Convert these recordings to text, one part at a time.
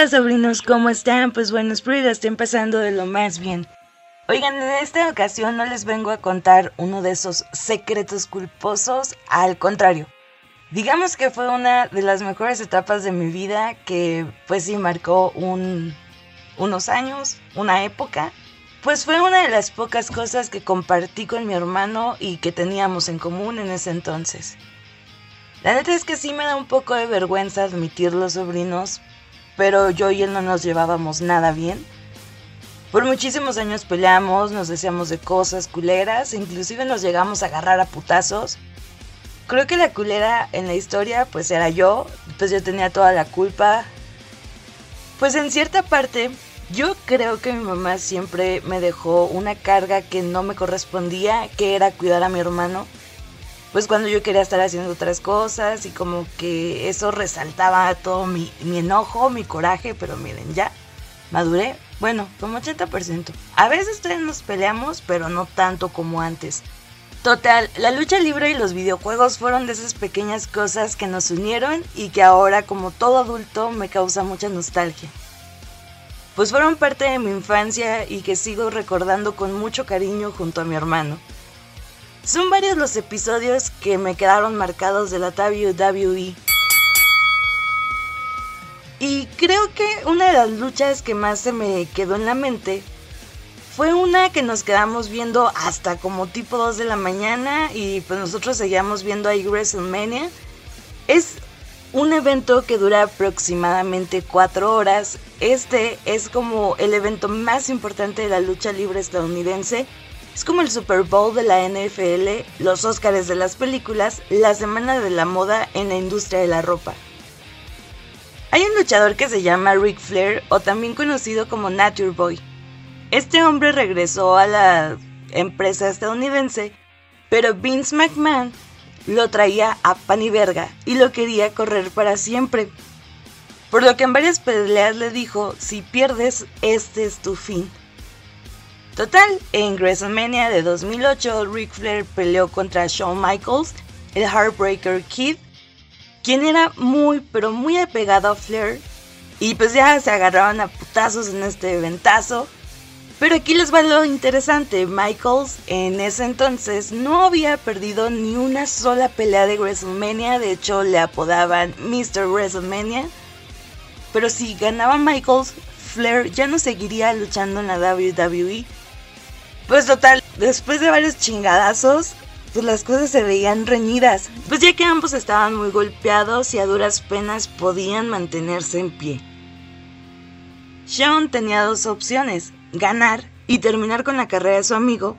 Hey, ¿qué onda, sobrinos? ¿Cómo están? Pues bueno, espero que estén pasando de lo más bien. Oigan, en esta ocasión no les vengo a contar uno de esos secretos culposos, al contrario. Digamos que fue una de las mejores etapas de mi vida que pues sí marcó un, unos años, una época. Pues fue una de las pocas cosas que compartí con mi hermano y que teníamos en común en ese entonces. La neta es que sí me da un poco de vergüenza admitirlo, sobrinos, pero yo y él no nos llevábamos nada bien. Por muchísimos años peleamos, nos decíamos de cosas culeras, inclusive nos llegamos a agarrar a putazos creo que la culera en la historia pues era yo, pues yo tenía toda la culpa. Pues en cierta parte yo creo que mi mamá siempre me dejó una carga que no me correspondía, que era cuidar a mi hermano. Pues cuando yo quería estar haciendo otras cosas y como que eso resaltaba todo mi, mi enojo, mi coraje, pero miren, ya maduré, bueno, como 80%. A veces todavía nos peleamos, pero no tanto como antes. Total, la lucha libre y los videojuegos fueron de esas pequeñas cosas que nos unieron y que ahora como todo adulto me causa mucha nostalgia. Pues fueron parte de mi infancia y que sigo recordando con mucho cariño junto a mi hermano. Son varios los episodios que me quedaron marcados de la WWE. Y creo que una de las luchas que más se me quedó en la mente fue una que nos quedamos viendo hasta como tipo 2 de la mañana y pues nosotros seguíamos viendo ahí WrestleMania. Es un evento que dura aproximadamente 4 horas. Este es como el evento más importante de la lucha libre estadounidense. Es como el Super Bowl de la NFL, los Oscars de las películas, la semana de la moda en la industria de la ropa. Hay un luchador que se llama Ric Flair o también conocido como Nature Boy. Este hombre regresó a la empresa estadounidense, pero Vince McMahon lo traía a pan y verga y lo quería correr para siempre. Por lo que en varias peleas le dijo, si pierdes, este es tu fin. Total, en WrestleMania de 2008, Ric Flair peleó contra Shawn Michaels, el Heartbreaker Kid, quien era muy pero muy apegado a Flair. Y pues ya se agarraron a putazos en este eventazo. Pero aquí les va lo interesante, Michaels en ese entonces no había perdido ni una sola pelea de WrestleMania, de hecho le apodaban Mr. WrestleMania. Pero si ganaba Michaels, Flair ya no seguiría luchando en la WWE. Pues total, después de varios chingadazos, pues las cosas se veían reñidas, pues ya que ambos estaban muy golpeados y a duras penas podían mantenerse en pie. Sean tenía dos opciones, ganar y terminar con la carrera de su amigo,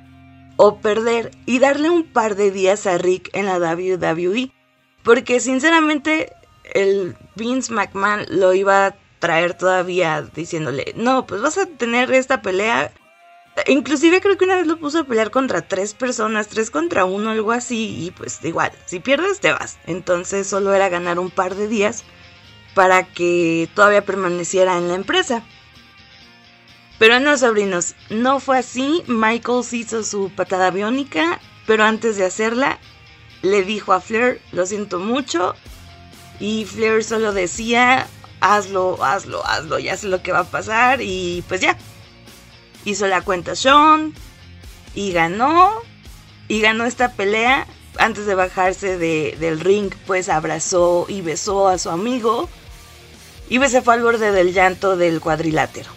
o perder y darle un par de días a Rick en la WWE. Porque sinceramente el Vince McMahon lo iba a traer todavía diciéndole, no, pues vas a tener esta pelea. Inclusive creo que una vez lo puso a pelear contra tres personas, tres contra uno, algo así, y pues igual, si pierdes te vas. Entonces solo era ganar un par de días para que todavía permaneciera en la empresa. Pero no, sobrinos, no fue así. Michaels hizo su patada biónica, pero antes de hacerla, le dijo a Flair, lo siento mucho. Y Flair solo decía, hazlo, hazlo, hazlo, ya sé lo que va a pasar. Y pues ya. Hizo la cuenta Sean y ganó. Y ganó esta pelea. Antes de bajarse del ring, pues abrazó y besó a su amigo. Y pues se fue al borde del llanto del cuadrilátero.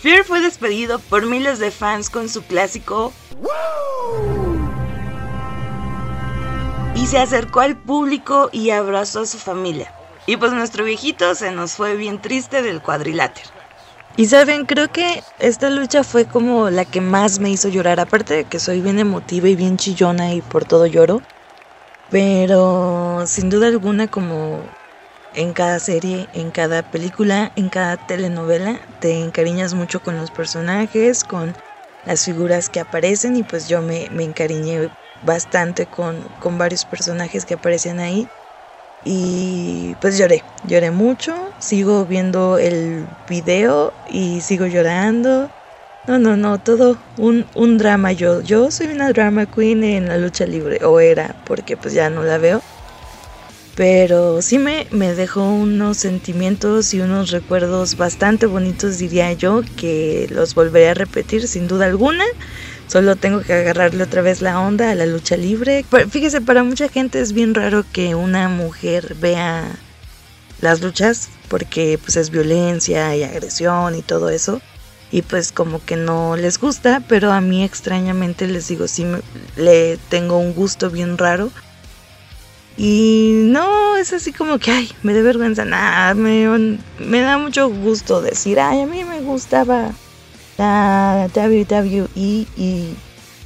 Flair fue despedido por miles de fans con su clásico y se acercó al público y abrazó a su familia. Y pues nuestro viejito se nos fue bien triste del cuadrilátero. Y saben, creo que esta lucha fue como la que más me hizo llorar, aparte de que soy bien emotiva y bien chillona y por todo lloro. Pero sin duda alguna como en cada serie, en cada película, en cada telenovela, te encariñas mucho con los personajes, con las figuras que aparecen y pues yo me, encariñé bastante con, con varios personajes que aparecen ahí y pues lloré, lloré mucho, sigo viendo el video y sigo llorando. No, no, no, todo un, un drama. Yo, yo soy una drama queen en la lucha libre, o era, porque pues ya no la veo. pero sí me, me dejó unos sentimientos y unos recuerdos bastante bonitos, diría yo, que los volveré a repetir sin duda alguna. Solo tengo que agarrarle otra vez la onda a la lucha libre. fíjese, para mucha gente es bien raro que una mujer vea las luchas porque pues es violencia y agresión y todo eso. Y pues como que no les gusta, pero a mí extrañamente les digo, sí le tengo un gusto bien raro y no, es así como que, ay, me da vergüenza, nada, me, me da mucho gusto decir, ay, a mí me gustaba la WWE y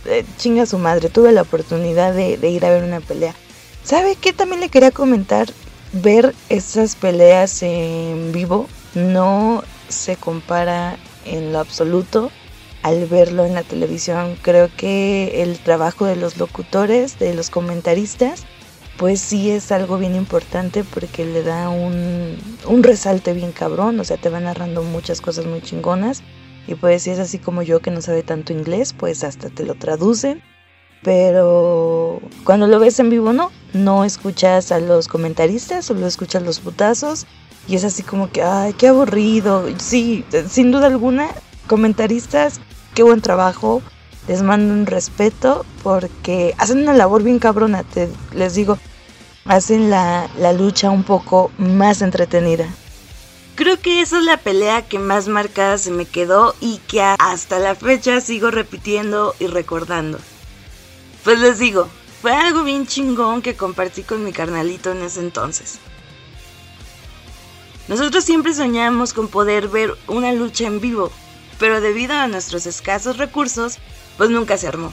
eh, chinga su madre, tuve la oportunidad de, ir a ver una pelea. ¿Sabe qué también le quería comentar? Ver esas peleas en vivo no se compara en lo absoluto al verlo en la televisión. Creo que el trabajo de los locutores, de los comentaristas, pues sí es algo bien importante porque le da un, resalte bien cabrón, o sea, te va narrando muchas cosas muy chingonas. Y pues si es así como yo que no sabe tanto inglés, pues hasta te lo traducen. Pero cuando lo ves en vivo no, no escuchas a los comentaristas, solo escuchas los putazos. Y es así como que, ay, qué aburrido. Sí, sin duda alguna, comentaristas, qué buen trabajo. Les mando un respeto porque hacen una labor bien cabrona, te, les digo hacen la, lucha un poco más entretenida. Creo que esa es la pelea que más marcada se me quedó y que hasta la fecha sigo repitiendo y recordando. Pues les digo, fue algo bien chingón que compartí con mi carnalito en ese entonces. Nosotros siempre soñamos con poder ver una lucha en vivo, pero debido a nuestros escasos recursos, pues nunca se armó.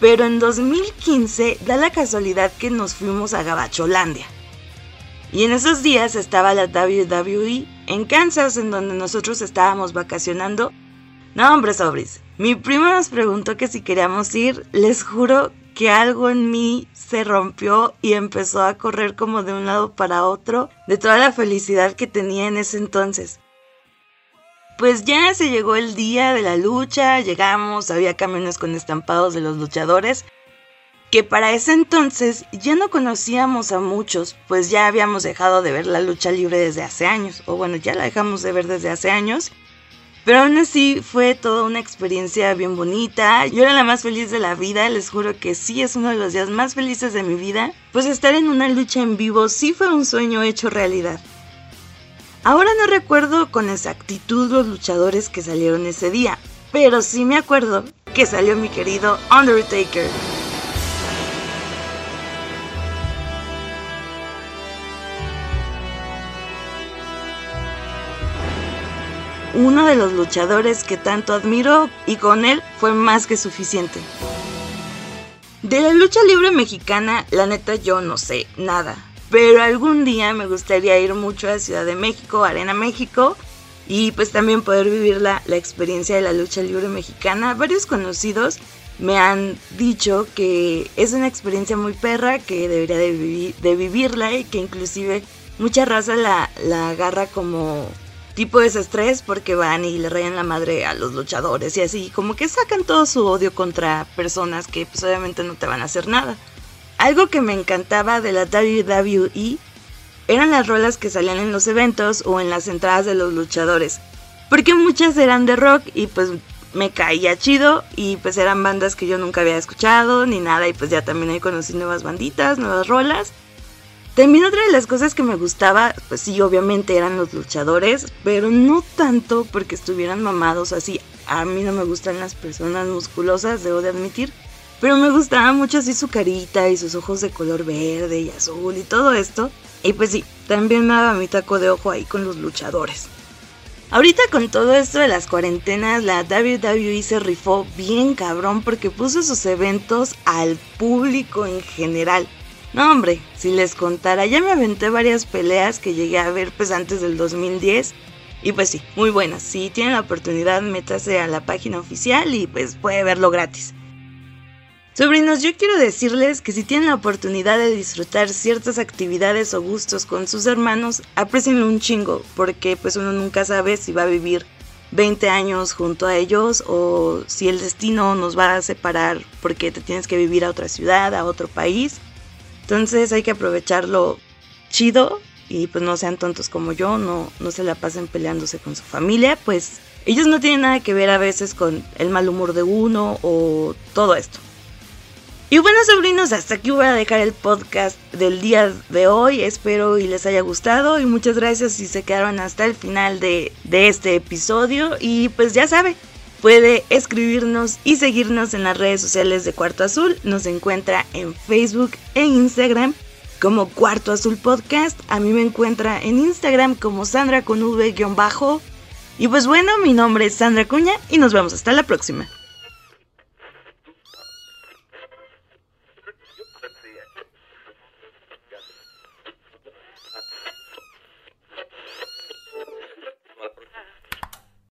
Pero en 2015 da la casualidad que nos fuimos a Gabacholandia. Y en esos días estaba la WWE en Kansas, en donde nosotros estábamos vacacionando. No, hombre, sobris. Mi prima nos preguntó que si queríamos ir. Les juro que algo en mí se rompió y empezó a correr como de un lado para otro de toda la felicidad que tenía en ese entonces. Pues ya se llegó el día de la lucha, llegamos, había camiones con estampados de los luchadores, que para ese entonces ya no conocíamos a muchos, pues ya habíamos dejado de ver la lucha libre desde hace años, o bueno, ya la dejamos de ver desde hace años, pero aún así fue toda una experiencia bien bonita. Yo era la más feliz de la vida, les juro que sí es uno de los días más felices de mi vida. Pues estar en una lucha en vivo sí fue un sueño hecho realidad. Ahora no recuerdo con exactitud los luchadores que salieron ese día, pero sí me acuerdo que salió mi querido Undertaker. Uno de los luchadores que tanto admiro y con él fue más que suficiente. De la lucha libre mexicana, la neta yo no sé nada. Pero algún día me gustaría ir mucho a Ciudad de México, Arena México, y pues también poder vivir la, experiencia de la lucha libre mexicana. Varios conocidos me han dicho que es una experiencia muy perra, que debería de, de vivirla y que inclusive mucha raza la, la agarra como tipo de estrés porque van y le rayan la madre a los luchadores y así, como que sacan todo su odio contra personas que pues obviamente no te van a hacer nada. Algo que me encantaba de la WWE eran las rolas que salían en los eventos o en las entradas de los luchadores. Porque muchas eran de rock y pues me caía chido y pues eran bandas que yo nunca había escuchado ni nada y pues ya también ahí conocí nuevas banditas, nuevas rolas. También otra de las cosas que me gustaba, pues sí, obviamente eran los luchadores, pero no tanto porque estuvieran mamados así. A mí no me gustan las personas musculosas, debo de admitir. Pero me gustaba mucho así su carita y sus ojos de color verde y azul y todo esto. Y pues sí, también me daba mi taco de ojo ahí con los luchadores. Ahorita con todo esto de las cuarentenas, la WWE se rifó bien cabrón porque puso sus eventos al público en general. No hombre, si les contara, ya me aventé varias peleas que llegué a ver pues antes del 2010. Y pues sí, muy buenas. Si tienen la oportunidad, métase a la página oficial y pues puede verlo gratis. Sobrinos, yo quiero decirles que si tienen la oportunidad de disfrutar ciertas actividades o gustos con sus hermanos, aprecienlo un chingo, porque pues uno nunca sabe si va a vivir 20 años junto a ellos o si el destino nos va a separar porque te tienes que vivir a otra ciudad, a otro país. Entonces hay que aprovecharlo chido y pues no sean tontos como yo, no, no se la pasen peleándose con su familia, pues ellos no tienen nada que ver a veces con el mal humor de uno o todo esto. Y bueno, sobrinos, hasta aquí voy a dejar el podcast del día de hoy. Espero y les haya gustado. Y muchas gracias si se quedaron hasta el final de, de este episodio. Y pues ya sabe, puede escribirnos y seguirnos en las redes sociales de Cuarto Azul. Nos encuentra en Facebook e Instagram como Cuarto Azul Podcast. A mí me encuentra en Instagram como Sandra con V-bajo. Y pues bueno, mi nombre es Sandra Cuña y nos vemos hasta la próxima.